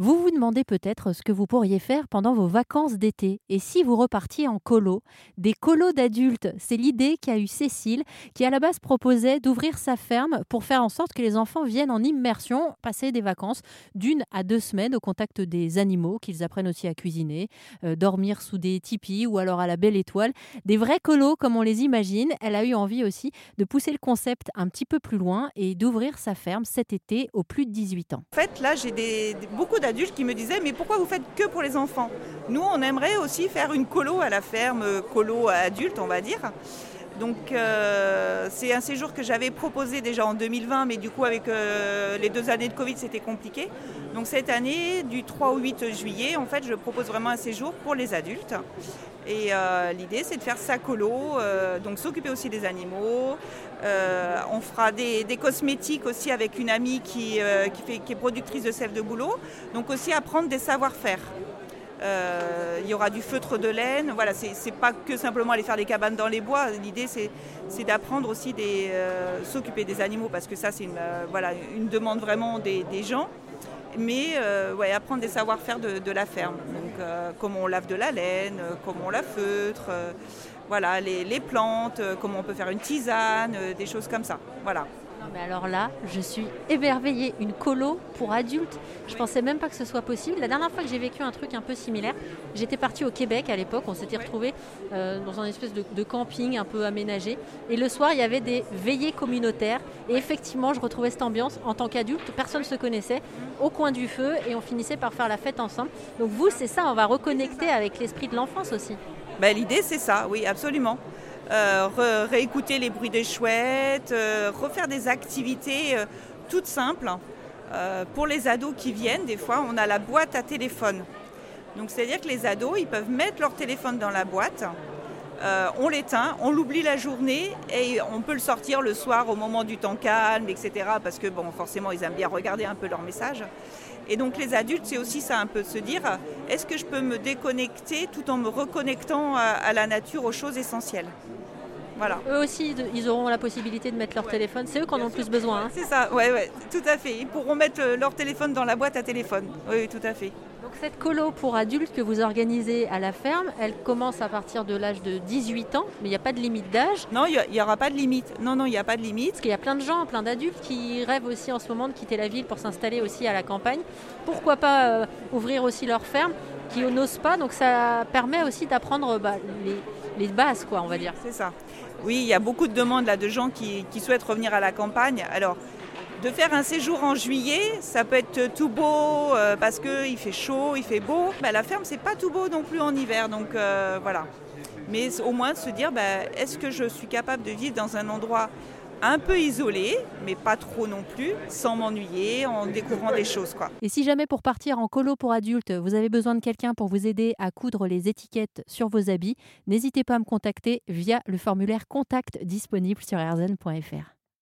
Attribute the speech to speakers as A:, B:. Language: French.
A: Vous vous demandez peut-être ce que vous pourriez faire pendant vos vacances d'été. Et si vous repartiez en colo? Des colos d'adultes, c'est l'idée qu'a eu Cécile, qui à la base proposait d'ouvrir sa ferme pour faire en sorte que les enfants viennent en immersion, passer des vacances d'une à deux semaines au contact des animaux, qu'ils apprennent aussi à cuisiner, euh, dormir sous des tipis ou alors à la belle étoile. Des vrais colos comme on les imagine. Elle a eu envie aussi de pousser le concept un petit peu plus loin et d'ouvrir sa ferme cet été aux plus de 18 ans.
B: En fait, là, j'ai beaucoup adultes qui me disaient mais pourquoi vous faites que pour les enfants? Nous, on aimerait aussi faire une colo à la ferme, colo adulte, on va dire. Donc euh, c'est un séjour que j'avais proposé déjà en 2020, mais du coup avec euh, les deux années de Covid c'était compliqué. Donc cette année, du 3 au 8 juillet, en fait je propose vraiment un séjour pour les adultes. Et euh, l'idée c'est de faire sa colo, donc s'occuper aussi des animaux. on fera des, cosmétiques aussi avec une amie qui, fait, qui est productrice de sève de boulot. Donc aussi apprendre des savoir-faire. Euh, il y aura du feutre de laine. Voilà, c'est pas que simplement aller faire des cabanes dans les bois. L'idée, c'est d'apprendre aussi des euh, s'occuper des animaux parce que ça, c'est une, euh, voilà, une demande vraiment des, gens. Mais ouais, apprendre des savoir-faire de, la ferme. Donc, comment on lave de la laine, comment on la feutre, voilà, les, les plantes, comment on peut faire une tisane, des choses comme ça. Voilà
A: mais alors là, je suis émerveillée. Une colo pour adultes. Je pensais même pas que ce soit possible. La dernière fois que j'ai vécu un truc un peu similaire, j'étais partie au Québec à l'époque. On s'était retrouvés euh, dans un espèce de, camping un peu aménagé. Et le soir, il y avait des veillées communautaires. Et effectivement, je retrouvais cette ambiance en tant qu'adulte. Personne ne se connaissait au coin du feu et on finissait par faire la fête ensemble. Donc vous, c'est ça, on va reconnecter avec l'esprit de l'enfance aussi.
B: Ben, L'idée, c'est ça, oui, absolument. Euh, réécouter les bruits des chouettes, euh, refaire des activités euh, toutes simples. pour les ados qui viennent, des fois, on a la boîte à téléphone. Donc c'est-à-dire que les ados, ils peuvent mettre leur téléphone dans la boîte, on l'éteint, on l'oublie la journée et on peut le sortir le soir au moment du temps calme, etc. Parce que bon, forcément, ils aiment bien regarder un peu leurs messages. Et donc les adultes, c'est aussi ça un peu de se dire, est-ce que je peux me déconnecter tout en me reconnectant à la nature, aux choses essentielles?
A: Eux aussi, ils auront la possibilité de mettre leur téléphone. C'est eux qui en ont le plus besoin. Hein.
B: C'est ça, ouais, ouais, tout à fait. Ils pourront mettre euh, leur téléphone dans la boîte à téléphone. Oui, tout à fait.
A: Donc cette colo pour adultes que vous organisez à la ferme, elle commence à partir de l'âge de 18 ans, mais il n'y a pas de limite d'âge?
B: Non, il n'y aura pas de limite. Non, non, il n'y a pas de limite.
A: Parce qu'il y a plein de gens, plein d'adultes qui rêvent aussi en ce moment de quitter la ville pour s'installer aussi à la campagne. Pourquoi pas euh, ouvrir aussi leur ferme qui n'osent pas? Donc ça permet aussi d'apprendre bah, les, les bases, quoi, on va dire.
B: C'est ça. Oui, il y a beaucoup de demandes là de gens qui, souhaitent revenir à la campagne. Alors, de faire un séjour en juillet, ça peut être tout beau euh, parce qu'il fait chaud, il fait beau. Bah, la ferme, c'est pas tout beau non plus en hiver, donc euh, voilà. Mais au moins se dire, bah, est-ce que je suis capable de vivre dans un endroit un peu isolé, mais pas trop non plus, sans m'ennuyer, en découvrant des choses. Quoi.
A: Et si jamais pour partir en colo pour adultes, vous avez besoin de quelqu'un pour vous aider à coudre les étiquettes sur vos habits, n'hésitez pas à me contacter via le formulaire contact disponible sur rzn.fr.